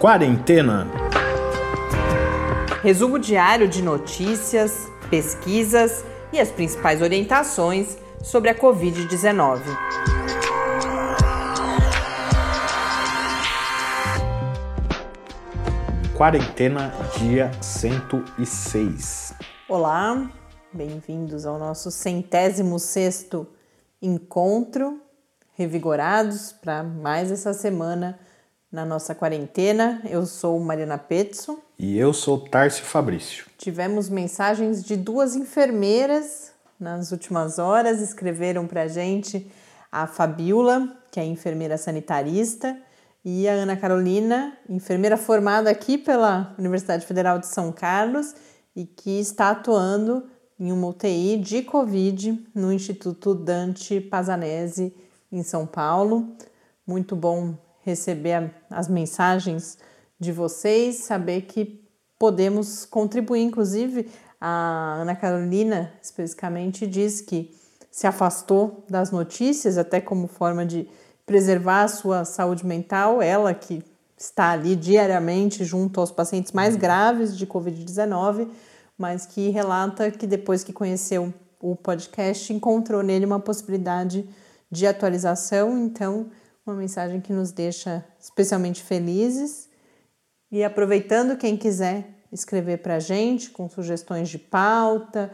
Quarentena. Resumo diário de notícias, pesquisas e as principais orientações sobre a Covid-19. Quarentena, dia 106. Olá, bem-vindos ao nosso centésimo sexto encontro, revigorados para mais essa semana na nossa quarentena. Eu sou Mariana Petzo. E eu sou Tarcio Fabrício. Tivemos mensagens de duas enfermeiras nas últimas horas, escreveram para a gente a Fabiola, que é enfermeira sanitarista, e a Ana Carolina, enfermeira formada aqui pela Universidade Federal de São Carlos e que está atuando em uma UTI de Covid no Instituto Dante Pazanese, em São Paulo. Muito bom receber as mensagens de vocês, saber que podemos contribuir. Inclusive, a Ana Carolina especificamente diz que se afastou das notícias, até como forma de preservar a sua saúde mental, ela que está ali diariamente junto aos pacientes mais graves de Covid-19, mas que relata que depois que conheceu o podcast, encontrou nele uma possibilidade de atualização. Então, uma mensagem que nos deixa especialmente felizes. E aproveitando, quem quiser escrever para a gente com sugestões de pauta,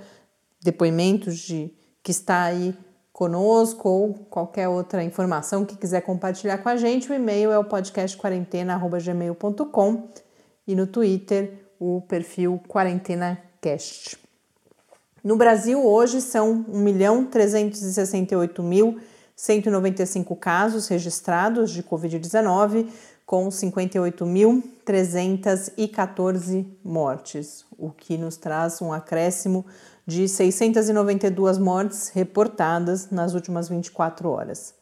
depoimentos de que está aí conosco ou qualquer outra informação que quiser compartilhar com a gente, o e-mail é o podcastquarentena@gmail.com e no Twitter o perfil QuarentenaCast. No Brasil hoje são 1 milhão 368 mil 195 casos registrados de Covid-19, com 58.314 mortes, o que nos traz um acréscimo de 692 mortes reportadas nas últimas 24 horas.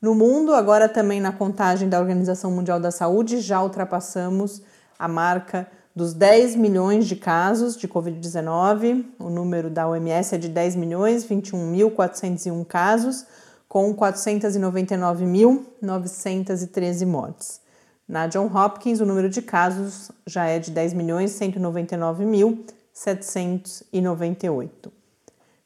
No mundo, agora também na contagem da Organização Mundial da Saúde, já ultrapassamos a marca dos 10 milhões de casos de Covid-19. O número da OMS é de 10 milhões 21.401 casos com 499.913 mortes. Na John Hopkins, o número de casos já é de 10.199.798.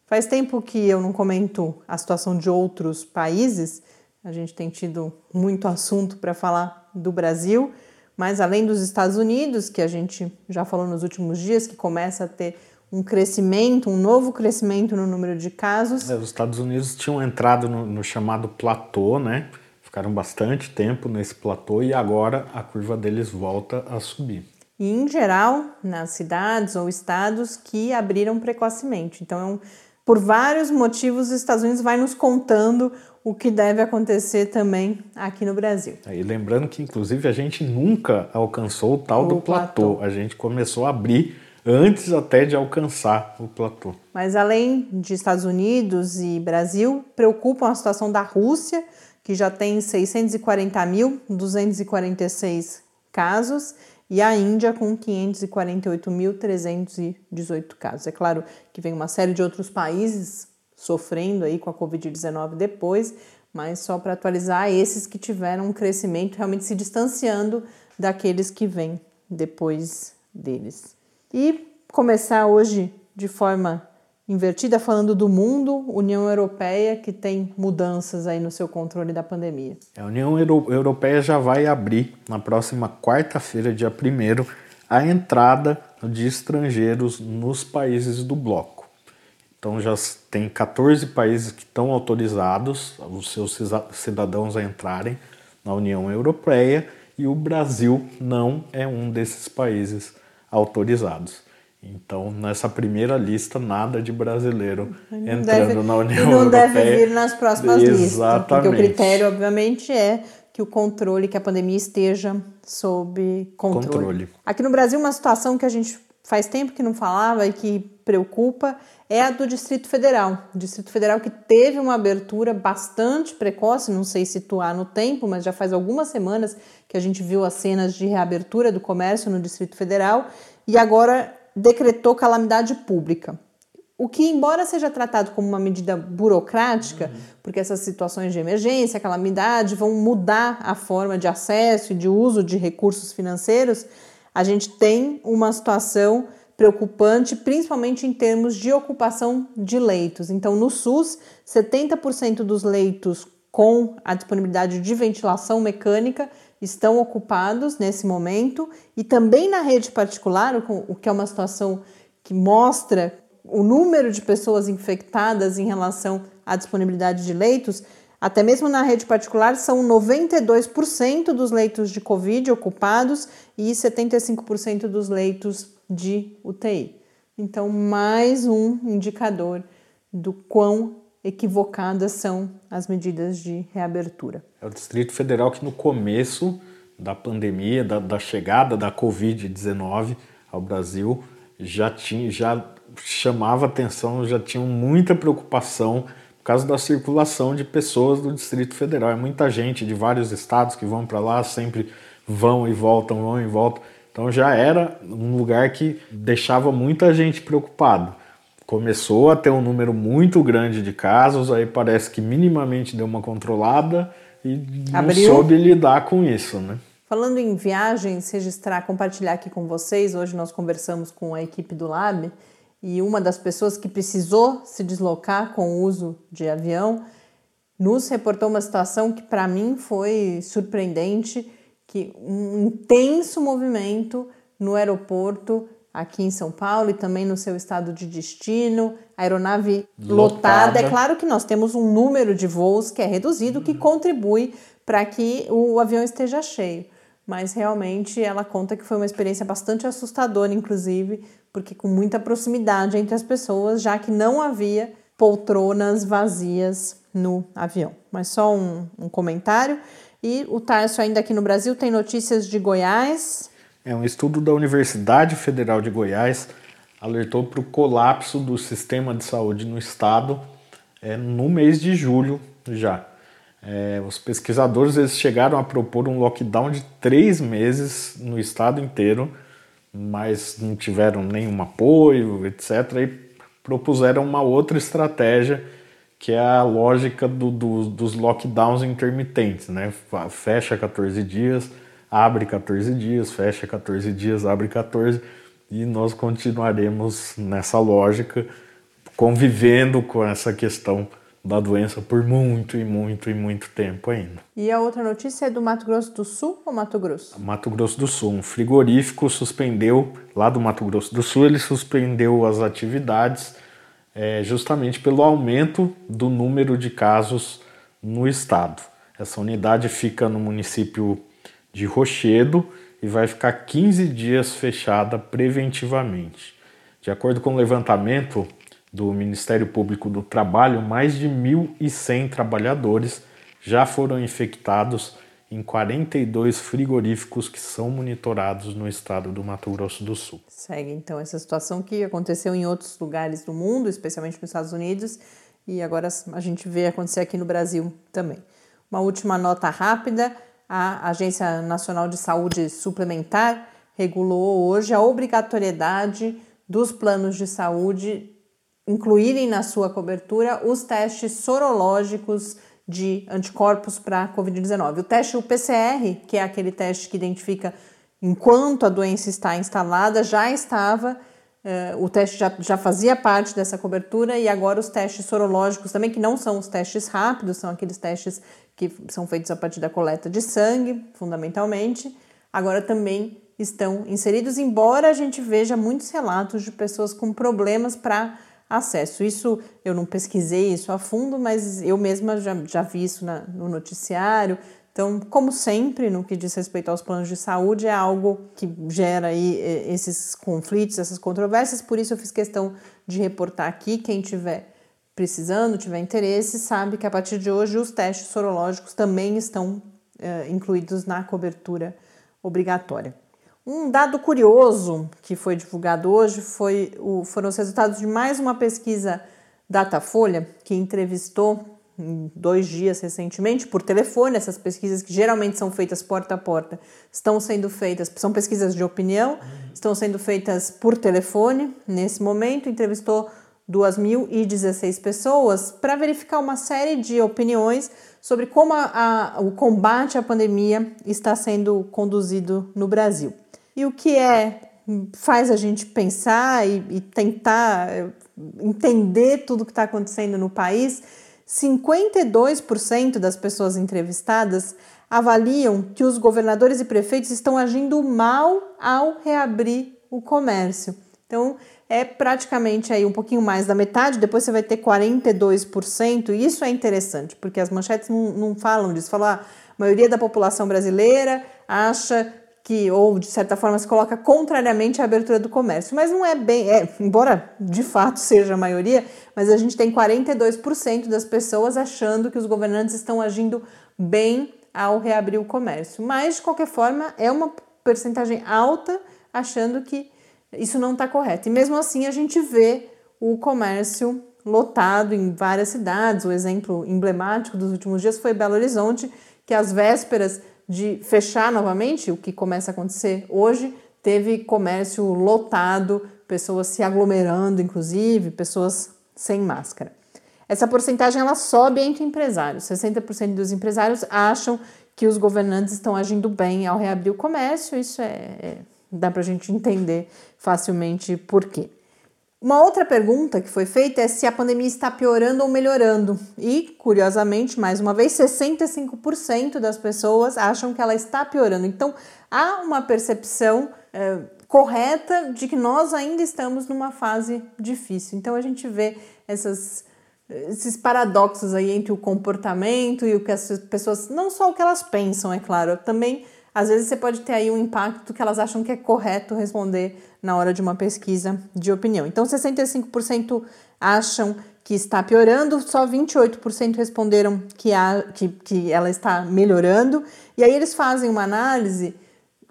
Faz tempo que eu não comento a situação de outros países, a gente tem tido muito assunto para falar do Brasil, mas além dos Estados Unidos, que a gente já falou nos últimos dias, que começa a ter um crescimento, um novo crescimento no número de casos. É, os Estados Unidos tinham entrado no, no, chamado platô, né? Ficaram bastante tempo nesse platô e agora a curva deles volta a subir. E em geral, nas cidades ou estados que abriram precocemente. Então, por vários motivos, os Estados Unidos vai nos contando o que deve acontecer também aqui no Brasil. E lembrando que, inclusive, a gente nunca alcançou o tal o do platô. platô. A gente começou a abrir antes até de alcançar o platô. Mas além de Estados Unidos e Brasil, preocupa a situação da Rússia, que já tem 640.246 casos, e a Índia com 548.318 casos. É claro que vem uma série de outros países sofrendo aí com a Covid-19 depois, mas só para atualizar, esses que tiveram um crescimento realmente se distanciando daqueles que vêm depois deles. E começar hoje de forma invertida, falando do mundo, União Europeia, que tem mudanças aí no seu controle da pandemia. A União Europeia já vai abrir na próxima quarta-feira, dia 1 a entrada de estrangeiros nos países do bloco. Então já tem 14 países que estão autorizados os seus cidadãos a entrarem na União Europeia e o Brasil não é um desses países autorizados. Então, nessa primeira lista, nada de brasileiro entrando deve, na União Europeia. E não Europeia. deve vir nas próximas Exatamente. listas. Porque o critério, obviamente, é que o controle, que a pandemia esteja sob controle. controle. Aqui no Brasil, uma situação que a gente faz tempo que não falava e que preocupa é a do Distrito Federal. O Distrito Federal que teve uma abertura bastante precoce, não sei situar no tempo, mas já faz algumas semanas que a gente viu as cenas de reabertura do comércio no Distrito Federal e agora decretou calamidade pública. o que, embora seja tratado como uma medida burocrática, uhum. porque essas situações de emergência, calamidade, vão mudar a forma de acesso e de uso de recursos financeiros, a gente tem uma situação preocupante, principalmente em termos de ocupação de leitos. Então, no SUS, 70% dos leitos com a disponibilidade de ventilação mecânica estão ocupados nesse momento, e também na rede particular, o que é uma situação que mostra o número de pessoas infectadas em relação à disponibilidade de leitos, até mesmo na rede particular, são 92% dos leitos de Covid ocupados e 75% dos leitos de UTI. Então, mais um indicador do quão equivocadas são as medidas de reabertura. É o Distrito Federal que, no começo da pandemia, da, da chegada da Covid-19 ao Brasil, já, tinha, já chamava atenção, já tinham muita preocupação por causa da circulação de pessoas do Distrito Federal. É muita gente de vários estados que vão para lá, sempre vão e voltam, vão e voltam. Então já era um lugar que deixava muita gente preocupado. Começou a ter um número muito grande de casos, aí parece que minimamente deu uma controlada e não Abriu. soube lidar com isso, né? Falando em viagens, registrar, compartilhar aqui com vocês. Hoje nós conversamos com a equipe do Lab e uma das pessoas que precisou se deslocar com o uso de avião nos reportou uma situação que para mim foi surpreendente, que um intenso movimento no aeroporto aqui em São Paulo e também no seu estado de destino, aeronave lotada. lotada. É claro que nós temos um número de voos que é reduzido, que contribui para que o avião esteja cheio. Mas realmente ela conta que foi uma experiência bastante assustadora, inclusive, porque com muita proximidade entre as pessoas, já que não havia poltronas vazias no avião. Mas só um, um comentário. E o Tarso, ainda aqui no Brasil, tem notícias de Goiás. É um estudo da Universidade Federal de Goiás alertou para o colapso do sistema de saúde no estado é, no mês de julho já. É, os pesquisadores eles chegaram a propor um lockdown de três meses no estado inteiro mas não tiveram nenhum apoio, etc. E propuseram uma outra estratégia que é a lógica do, do, dos lockdowns intermitentes, né? Fecha 14 dias, abre 14 dias, fecha 14 dias, abre 14 e nós continuaremos nessa lógica convivendo com essa questão da doença por muito e muito e muito tempo ainda. E a outra notícia é do Mato Grosso do Sul ou Mato Grosso? Mato Grosso do Sul. Um frigorífico suspendeu, lá do Mato Grosso do Sul, ele suspendeu as atividades é, justamente pelo aumento do número de casos no estado. Essa unidade fica no município de Rochedo e vai ficar 15 dias fechada preventivamente. De acordo com o levantamento, do Ministério Público do Trabalho, mais de 1.100 trabalhadores já foram infectados em 42 frigoríficos que são monitorados no estado do Mato Grosso do Sul. Segue então essa situação que aconteceu em outros lugares do mundo, especialmente nos Estados Unidos, e agora a gente vê acontecer aqui no Brasil também. Uma última nota rápida: a Agência Nacional de Saúde Suplementar regulou hoje a obrigatoriedade dos planos de saúde incluírem na sua cobertura os testes sorológicos de anticorpos para a Covid-19. O teste o PCR, que é aquele teste que identifica enquanto a doença está instalada, já estava, eh, o teste já, já fazia parte dessa cobertura e agora os testes sorológicos também, que não são os testes rápidos, são aqueles testes que são feitos a partir da coleta de sangue, fundamentalmente, agora também estão inseridos, embora a gente veja muitos relatos de pessoas com problemas para acesso. Isso eu não pesquisei isso a fundo, mas eu mesma já, já vi isso na, no noticiário. Então, como sempre, no que diz respeito aos planos de saúde, é algo que gera aí esses conflitos, essas controvérsias, por isso eu fiz questão de reportar aqui. Quem tiver precisando, tiver interesse, sabe que a partir de hoje os testes sorológicos também estão é, incluídos na cobertura obrigatória. Um dado curioso que foi divulgado hoje foi o, foram os resultados de mais uma pesquisa Datafolha, que entrevistou em dois dias recentemente por telefone. Essas pesquisas que geralmente são feitas porta a porta estão sendo feitas, são pesquisas de opinião, estão sendo feitas por telefone nesse momento. Entrevistou 2.016 pessoas para verificar uma série de opiniões sobre como a, a, o combate à pandemia está sendo conduzido no Brasil. E o que é faz a gente pensar e, e tentar eh, entender tudo o que está acontecendo no país, 52% das pessoas entrevistadas avaliam que os governadores e prefeitos estão agindo mal ao reabrir o comércio. Então, é praticamente aí um pouquinho mais da metade, depois você vai ter 42%, e isso é interessante, porque as manchetes não, não falam disso, falam ah, a maioria da população brasileira acha que, ou de certa forma, se coloca contrariamente à abertura do comércio, mas não é bem, é, embora de fato seja a maioria, mas a gente tem 42% das pessoas achando que os governantes estão agindo bem ao reabrir o comércio, mas de qualquer forma é uma percentagem alta achando que isso não está correto. E mesmo assim a gente vê o comércio lotado em várias cidades. O exemplo emblemático dos últimos dias foi Belo Horizonte, que às vésperas de fechar novamente, o que começa a acontecer hoje, teve comércio lotado, pessoas se aglomerando, inclusive, pessoas sem máscara. Essa porcentagem ela sobe entre empresários. 60% dos empresários acham que os governantes estão agindo bem ao reabrir o comércio. Isso é, é dá para a gente entender facilmente por quê. Uma outra pergunta que foi feita é se a pandemia está piorando ou melhorando. E, curiosamente, mais uma vez, 65% das pessoas acham que ela está piorando. Então, há uma percepção é, correta de que nós ainda estamos numa fase difícil. Então, a gente vê essas, esses paradoxos aí entre o comportamento e o que as pessoas, não só o que elas pensam, é claro, também às vezes você pode ter aí um impacto que elas acham que é correto responder na hora de uma pesquisa de opinião. Então, 65% acham que está piorando, só 28% responderam que, há, que, que ela está melhorando. E aí eles fazem uma análise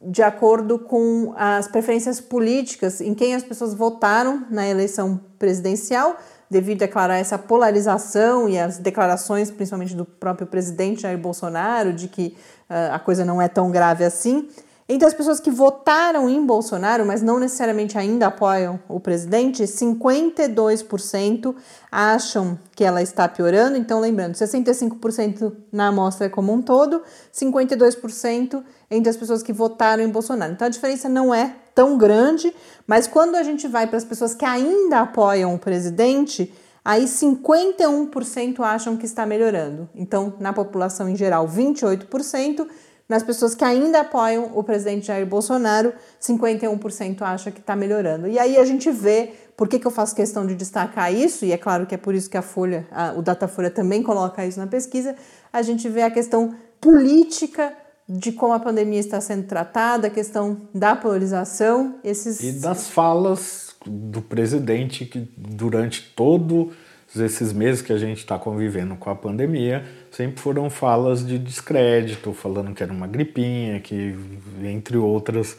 de acordo com as preferências políticas em quem as pessoas votaram na eleição presidencial, devido, é claro, a essa polarização e as declarações, principalmente do próprio presidente Jair Bolsonaro, de que uh, a coisa não é tão grave assim. Entre as pessoas que votaram em Bolsonaro, mas não necessariamente ainda apoiam o presidente, 52% acham que ela está piorando. Então, lembrando, 65% na amostra como um todo, 52% entre as pessoas que votaram em Bolsonaro. Então, a diferença não é tão grande, mas quando a gente vai para as pessoas que ainda apoiam o presidente, aí 51% acham que está melhorando. Então, na população em geral, 28%. Nas pessoas que ainda apoiam o presidente Jair Bolsonaro, 51% acha que está melhorando. E aí a gente vê por que, que eu faço questão de destacar isso, e é claro que é por isso que a Folha, a, o Datafolha também coloca isso na pesquisa, a gente vê a questão política de como a pandemia está sendo tratada, a questão da polarização, esses... E das falas do presidente que durante todos esses meses que a gente está convivendo com a pandemia, sempre foram falas de descrédito, falando que era uma gripinha, que entre outras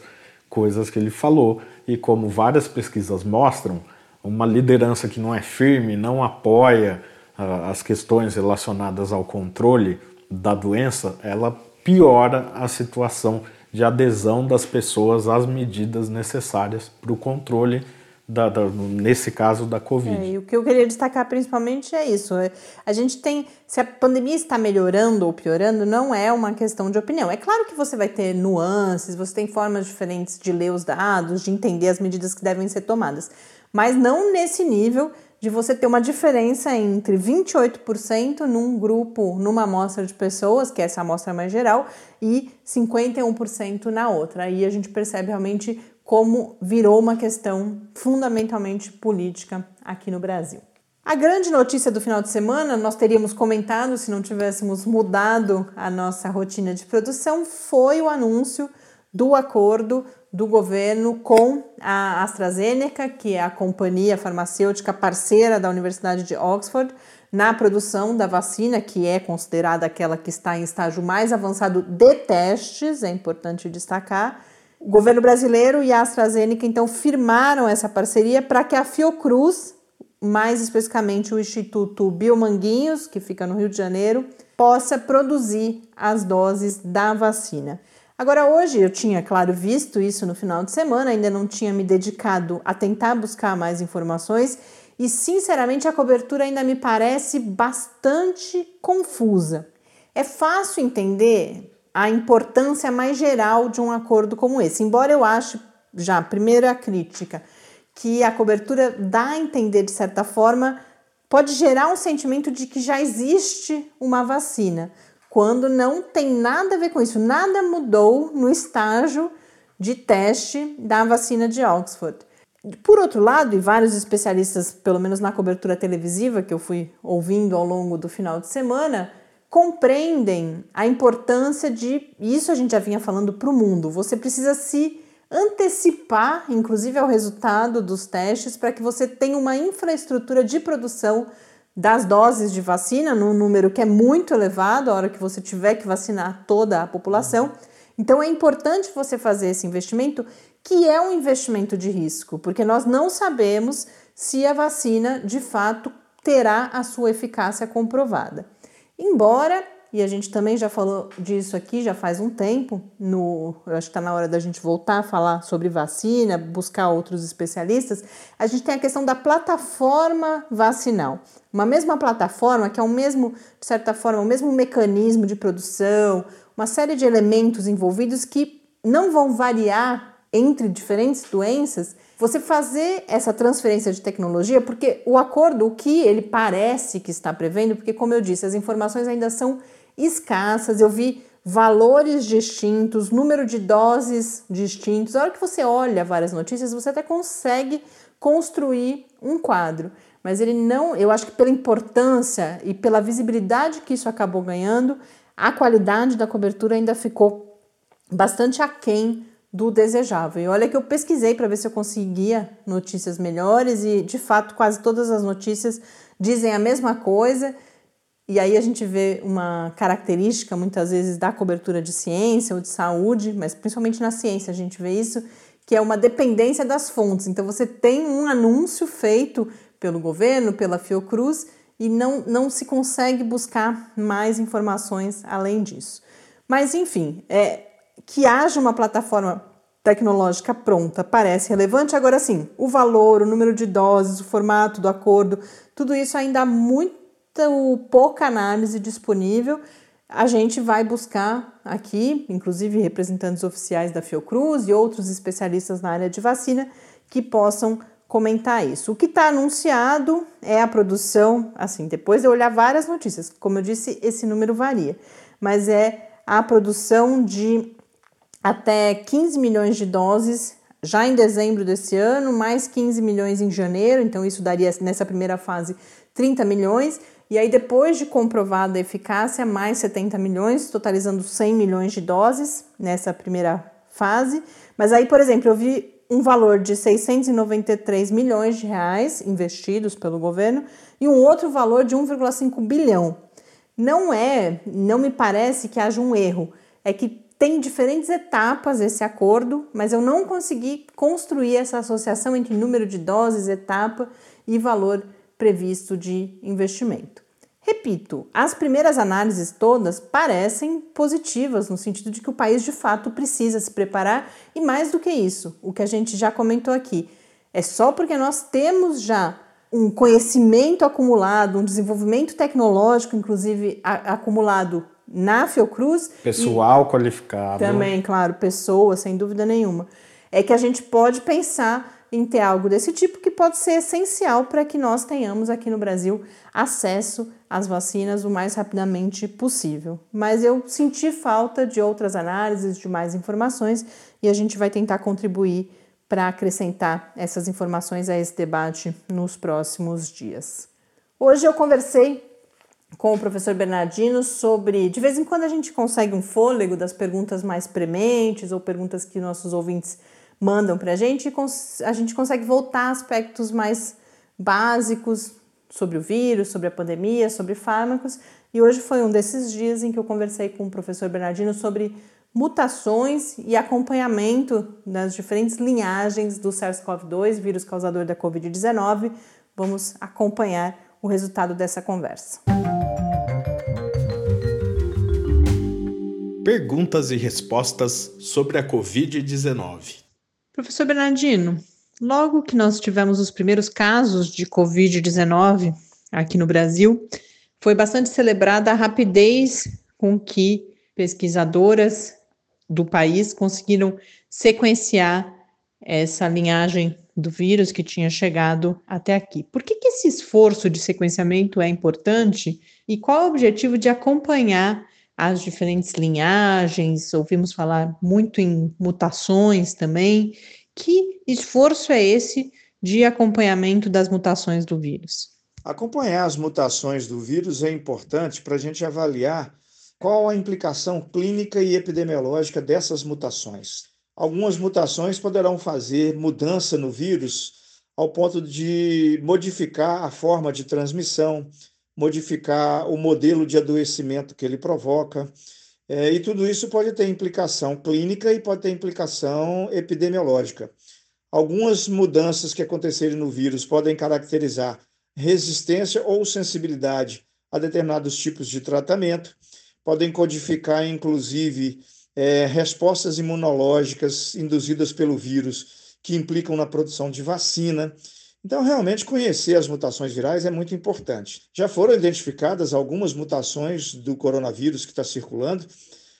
coisas que ele falou. E como várias pesquisas mostram, uma liderança que não é firme, não apoia uh, as questões relacionadas ao controle da doença, ela piora a situação de adesão das pessoas às medidas necessárias para o controle da, da, nesse caso da Covid. É, e o que eu queria destacar principalmente é isso. É, a gente tem. Se a pandemia está melhorando ou piorando, não é uma questão de opinião. É claro que você vai ter nuances, você tem formas diferentes de ler os dados, de entender as medidas que devem ser tomadas. Mas não nesse nível de você ter uma diferença entre 28% num grupo, numa amostra de pessoas, que é essa amostra mais geral, e 51% na outra. Aí a gente percebe realmente como virou uma questão fundamentalmente política aqui no Brasil. A grande notícia do final de semana, nós teríamos comentado se não tivéssemos mudado a nossa rotina de produção, foi o anúncio do acordo do governo com a AstraZeneca, que é a companhia farmacêutica parceira da Universidade de Oxford, na produção da vacina, que é considerada aquela que está em estágio mais avançado de testes, é importante destacar. O governo brasileiro e a AstraZeneca então firmaram essa parceria para que a Fiocruz, mais especificamente o Instituto Biomanguinhos, que fica no Rio de Janeiro, possa produzir as doses da vacina. Agora, hoje eu tinha, claro, visto isso no final de semana, ainda não tinha me dedicado a tentar buscar mais informações e sinceramente a cobertura ainda me parece bastante confusa. É fácil entender a importância mais geral de um acordo como esse, embora eu ache, já, primeira crítica, que a cobertura dá a entender de certa forma pode gerar um sentimento de que já existe uma vacina, quando não tem nada a ver com isso, nada mudou no estágio de teste da vacina de Oxford. Por outro lado, e vários especialistas, pelo menos na cobertura televisiva que eu fui ouvindo ao longo do final de semana, compreendem a importância de, isso a gente já vinha falando para o mundo, você precisa se antecipar, inclusive, ao resultado dos testes, para que você tenha uma infraestrutura de produção das doses de vacina, num número que é muito elevado, a hora que você tiver que vacinar toda a população. Então é importante você fazer esse investimento, que é um investimento de risco, porque nós não sabemos se a vacina de fato terá a sua eficácia comprovada. Embora e a gente também já falou disso aqui já faz um tempo. No, eu acho que está na hora da gente voltar a falar sobre vacina, buscar outros especialistas. A gente tem a questão da plataforma vacinal. Uma mesma plataforma que é o mesmo, de certa forma, o mesmo mecanismo de produção, uma série de elementos envolvidos que não vão variar entre diferentes doenças. Você fazer essa transferência de tecnologia, porque o acordo, o que ele parece que está prevendo, porque como eu disse, as informações ainda são escassas, eu vi valores distintos, número de doses distintos. A hora que você olha várias notícias, você até consegue construir um quadro. Mas ele não, eu acho que pela importância e pela visibilidade que isso acabou ganhando, a qualidade da cobertura ainda ficou bastante aquém do desejável. E olha que eu pesquisei para ver se eu conseguia notícias melhores e de fato quase todas as notícias dizem a mesma coisa e aí a gente vê uma característica muitas vezes da cobertura de ciência ou de saúde, mas principalmente na ciência a gente vê isso, que é uma dependência das fontes. Então você tem um anúncio feito pelo governo, pela Fiocruz, e não, não se consegue buscar mais informações além disso. Mas enfim, é, que haja uma plataforma tecnológica pronta parece relevante. Agora sim, o valor, o número de doses, o formato do acordo, tudo isso ainda há muito pouca análise disponível, a gente vai buscar aqui, inclusive representantes oficiais da Fiocruz e outros especialistas na área de vacina, que possam comentar isso. O que está anunciado é a produção, assim, depois de olhar várias notícias, como eu disse, esse número varia, mas é a produção de até 15 milhões de doses já em dezembro desse ano, mais 15 milhões em janeiro, então isso daria nessa primeira fase 30 milhões, e aí, depois de comprovada a eficácia, mais 70 milhões, totalizando 100 milhões de doses nessa primeira fase. Mas aí, por exemplo, eu vi um valor de 693 milhões de reais investidos pelo governo e um outro valor de 1,5 bilhão. Não é, não me parece que haja um erro, é que tem diferentes etapas esse acordo, mas eu não consegui construir essa associação entre número de doses, etapa e valor previsto de investimento. Repito, as primeiras análises todas parecem positivas no sentido de que o país de fato precisa se preparar e mais do que isso, o que a gente já comentou aqui, é só porque nós temos já um conhecimento acumulado, um desenvolvimento tecnológico, inclusive a, acumulado na Fiocruz. Pessoal qualificado. Também, claro, pessoas, sem dúvida nenhuma. É que a gente pode pensar em ter algo desse tipo que pode ser essencial para que nós tenhamos aqui no Brasil acesso às vacinas o mais rapidamente possível. Mas eu senti falta de outras análises, de mais informações e a gente vai tentar contribuir para acrescentar essas informações a esse debate nos próximos dias. Hoje eu conversei com o professor Bernardino sobre. De vez em quando a gente consegue um fôlego das perguntas mais prementes ou perguntas que nossos ouvintes mandam para a gente e a gente consegue voltar a aspectos mais básicos sobre o vírus, sobre a pandemia, sobre fármacos. E hoje foi um desses dias em que eu conversei com o professor Bernardino sobre mutações e acompanhamento das diferentes linhagens do SARS-CoV-2, vírus causador da Covid-19. Vamos acompanhar o resultado dessa conversa. Perguntas e respostas sobre a Covid-19. Professor Bernardino, logo que nós tivemos os primeiros casos de Covid-19 aqui no Brasil, foi bastante celebrada a rapidez com que pesquisadoras do país conseguiram sequenciar essa linhagem do vírus que tinha chegado até aqui. Por que, que esse esforço de sequenciamento é importante e qual é o objetivo de acompanhar as diferentes linhagens? Ouvimos falar muito em mutações também. Que esforço é esse de acompanhamento das mutações do vírus? Acompanhar as mutações do vírus é importante para a gente avaliar qual a implicação clínica e epidemiológica dessas mutações. Algumas mutações poderão fazer mudança no vírus ao ponto de modificar a forma de transmissão, modificar o modelo de adoecimento que ele provoca. É, e tudo isso pode ter implicação clínica e pode ter implicação epidemiológica. Algumas mudanças que acontecerem no vírus podem caracterizar resistência ou sensibilidade a determinados tipos de tratamento, podem codificar, inclusive, é, respostas imunológicas induzidas pelo vírus que implicam na produção de vacina. Então, realmente, conhecer as mutações virais é muito importante. Já foram identificadas algumas mutações do coronavírus que está circulando,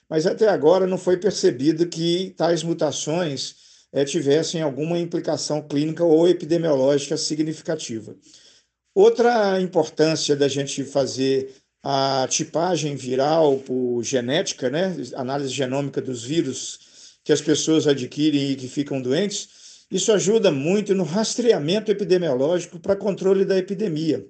mas até agora não foi percebido que tais mutações é, tivessem alguma implicação clínica ou epidemiológica significativa. Outra importância da gente fazer a tipagem viral por genética, né, análise genômica dos vírus que as pessoas adquirem e que ficam doentes, isso ajuda muito no rastreamento epidemiológico para controle da epidemia.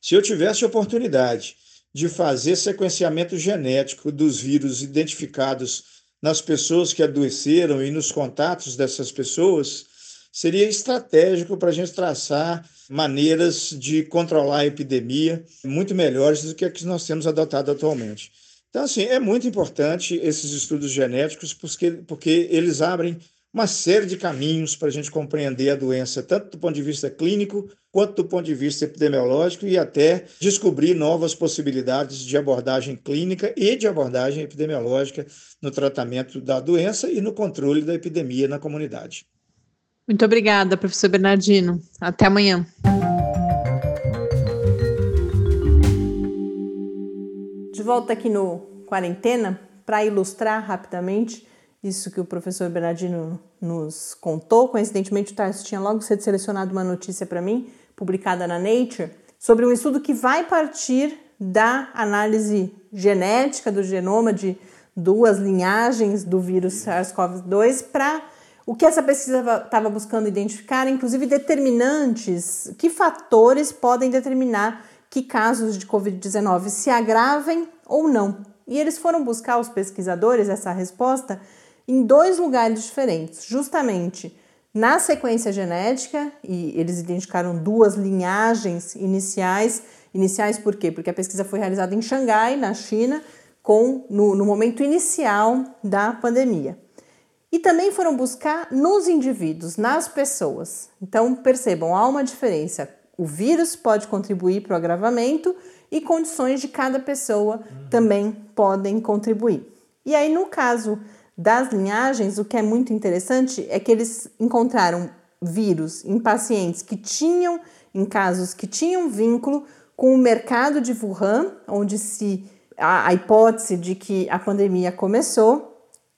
Se eu tivesse oportunidade de fazer sequenciamento genético dos vírus identificados nas pessoas que adoeceram e nos contatos dessas pessoas, seria estratégico para a gente traçar maneiras de controlar a epidemia muito melhores do que as que nós temos adotado atualmente. Então, assim, é muito importante esses estudos genéticos porque, porque eles abrem uma série de caminhos para a gente compreender a doença, tanto do ponto de vista clínico, quanto do ponto de vista epidemiológico, e até descobrir novas possibilidades de abordagem clínica e de abordagem epidemiológica no tratamento da doença e no controle da epidemia na comunidade. Muito obrigada, professor Bernardino. Até amanhã. De volta aqui no Quarentena, para ilustrar rapidamente isso que o professor Bernardino nos contou. Coincidentemente, o Tarso tinha logo sido selecionado uma notícia para mim, publicada na Nature, sobre um estudo que vai partir da análise genética do genoma de duas linhagens do vírus SARS-CoV-2 para o que essa pesquisa estava buscando identificar, inclusive determinantes, que fatores podem determinar que casos de Covid-19 se agravem ou não. E eles foram buscar, os pesquisadores, essa resposta em dois lugares diferentes, justamente na sequência genética, e eles identificaram duas linhagens iniciais. Iniciais por quê? Porque a pesquisa foi realizada em Xangai, na China, com no, no momento inicial da pandemia. E também foram buscar nos indivíduos, nas pessoas. Então, percebam, há uma diferença. O vírus pode contribuir para o agravamento e condições de cada pessoa uhum. também podem contribuir. E aí, no caso das linhagens, o que é muito interessante é que eles encontraram vírus em pacientes que tinham, em casos que tinham vínculo com o mercado de Wuhan, onde se a, a hipótese de que a pandemia começou,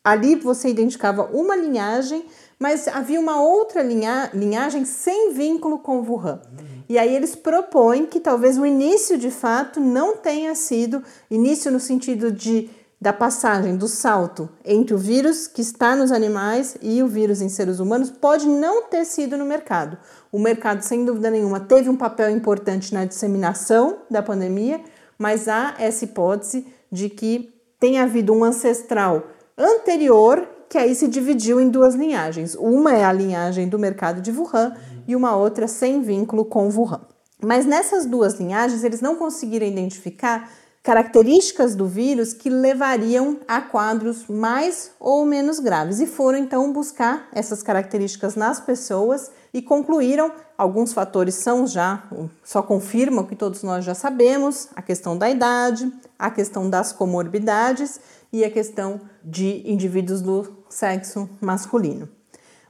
Ali você identificava uma linhagem, mas havia uma outra linha, linhagem sem vínculo com Wuhan. E aí eles propõem que talvez o início de fato não tenha sido início no sentido de da passagem do salto entre o vírus que está nos animais e o vírus em seres humanos pode não ter sido no mercado. O mercado, sem dúvida nenhuma, teve um papel importante na disseminação da pandemia, mas há essa hipótese de que tenha havido um ancestral anterior, que aí se dividiu em duas linhagens. Uma é a linhagem do mercado de Wuhan e uma outra sem vínculo com Wuhan. Mas nessas duas linhagens, eles não conseguiram identificar características do vírus que levariam a quadros mais ou menos graves e foram então buscar essas características nas pessoas e concluíram alguns fatores são já só confirmam que todos nós já sabemos, a questão da idade, a questão das comorbidades e a questão de indivíduos do sexo masculino.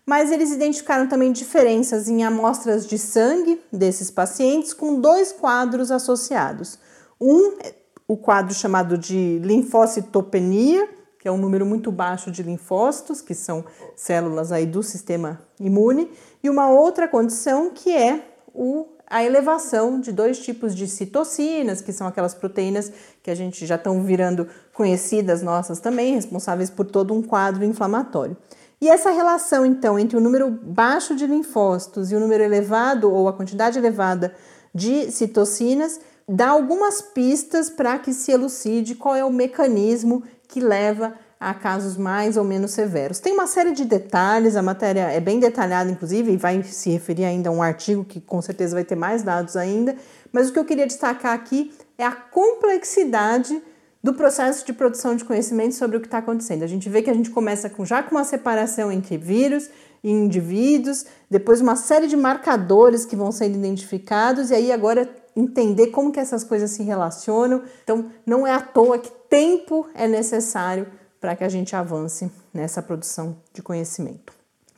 mas eles identificaram também diferenças em amostras de sangue desses pacientes com dois quadros associados. Um, o quadro chamado de linfocitopenia, que é um número muito baixo de linfócitos, que são células aí do sistema imune, e uma outra condição que é o, a elevação de dois tipos de citocinas, que são aquelas proteínas que a gente já estão virando conhecidas nossas também, responsáveis por todo um quadro inflamatório. E essa relação, então, entre o número baixo de linfócitos e o número elevado ou a quantidade elevada de citocinas dá algumas pistas para que se elucide qual é o mecanismo que leva a casos mais ou menos severos. Tem uma série de detalhes, a matéria é bem detalhada, inclusive, e vai se referir ainda a um artigo que com certeza vai ter mais dados ainda, mas o que eu queria destacar aqui é a complexidade do processo de produção de conhecimento sobre o que está acontecendo. A gente vê que a gente começa com, já com uma separação entre vírus e indivíduos, depois uma série de marcadores que vão sendo identificados, e aí agora entender como que essas coisas se relacionam. Então, não é à toa que tempo é necessário para que a gente avance nessa produção de conhecimento.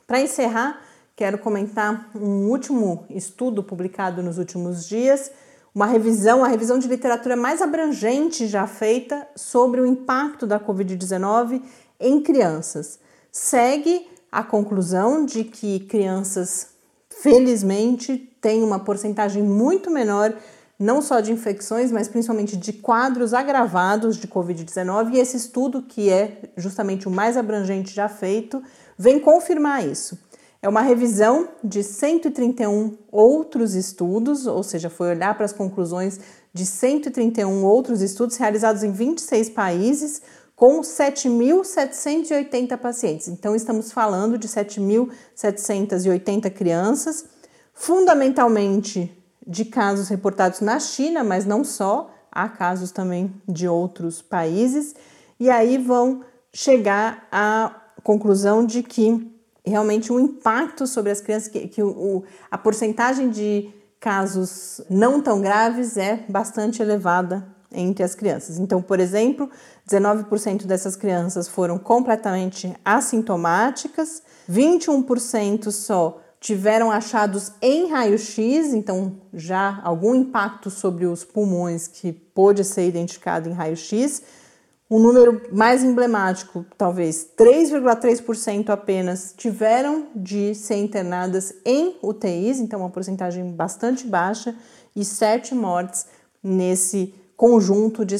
Para encerrar, quero comentar um último estudo publicado nos últimos dias uma revisão, a revisão de literatura mais abrangente já feita sobre o impacto da Covid-19 em crianças. Segue a conclusão de que crianças, felizmente, têm uma porcentagem muito menor, não só de infecções, mas principalmente de quadros agravados de Covid-19, e esse estudo, que é justamente o mais abrangente já feito, vem confirmar isso. É uma revisão de 131 outros estudos, ou seja, foi olhar para as conclusões de 131 outros estudos realizados em 26 países com 7.780 pacientes. Então, estamos falando de 7.780 crianças, fundamentalmente de casos reportados na China, mas não só, há casos também de outros países, e aí vão chegar à conclusão de que realmente o impacto sobre as crianças, que, que o, a porcentagem de casos não tão graves é bastante elevada entre as crianças. Então, por exemplo, 19% dessas crianças foram completamente assintomáticas, 21% só tiveram achados em raio-x, então já algum impacto sobre os pulmões que pôde ser identificado em raio-x, um número mais emblemático, talvez 3,3% apenas tiveram de ser internadas em UTIs, então uma porcentagem bastante baixa, e sete mortes nesse conjunto de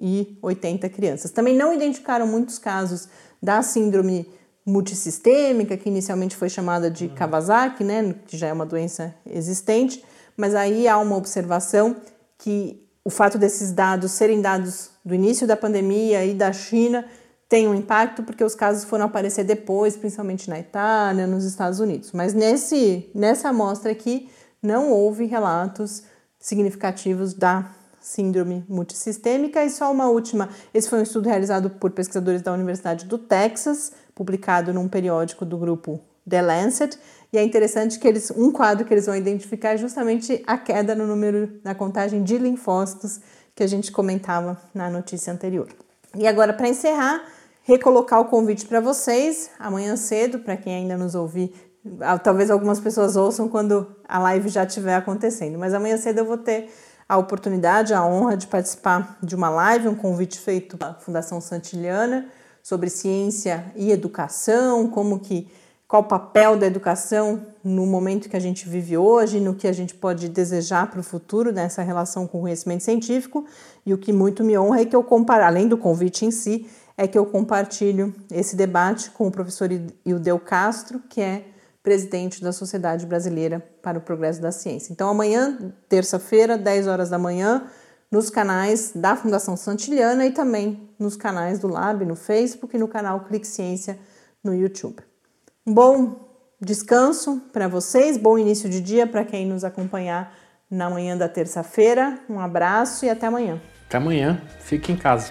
7.780 crianças. Também não identificaram muitos casos da síndrome multissistêmica, que inicialmente foi chamada de Kawasaki, né, que já é uma doença existente, mas aí há uma observação que o fato desses dados serem dados do início da pandemia e da China tem um impacto porque os casos foram aparecer depois, principalmente na Itália, nos Estados Unidos. Mas nesse, nessa amostra aqui não houve relatos significativos da síndrome multissistêmica. E só uma última: esse foi um estudo realizado por pesquisadores da Universidade do Texas, publicado num periódico do grupo The Lancet, e é interessante que eles, um quadro que eles vão identificar é justamente a queda no número, na contagem de linfócitos que a gente comentava na notícia anterior. E agora, para encerrar, recolocar o convite para vocês amanhã cedo, para quem ainda nos ouvir, ah, talvez algumas pessoas ouçam quando a live já estiver acontecendo, mas amanhã cedo eu vou ter a oportunidade, a honra de participar de uma live, um convite feito pela Fundação Santiliana sobre ciência e educação, como que qual o papel da educação no momento que a gente vive hoje, no que a gente pode desejar para o futuro nessa relação com o conhecimento científico. E o que muito me honra é que eu comparo, além do convite em si, é que eu compartilho esse debate com o professor Ildeu Castro, que é presidente da Sociedade Brasileira para o Progresso da Ciência. Então, amanhã, terça-feira, 10 horas da manhã, nos canais da Fundação Santiliana e também nos canais do Lab no Facebook e no canal Clique Ciência no YouTube. Bom descanso para vocês, bom início de dia para quem nos acompanhar na manhã da terça-feira. Um abraço e até amanhã. Até amanhã, fique em casa.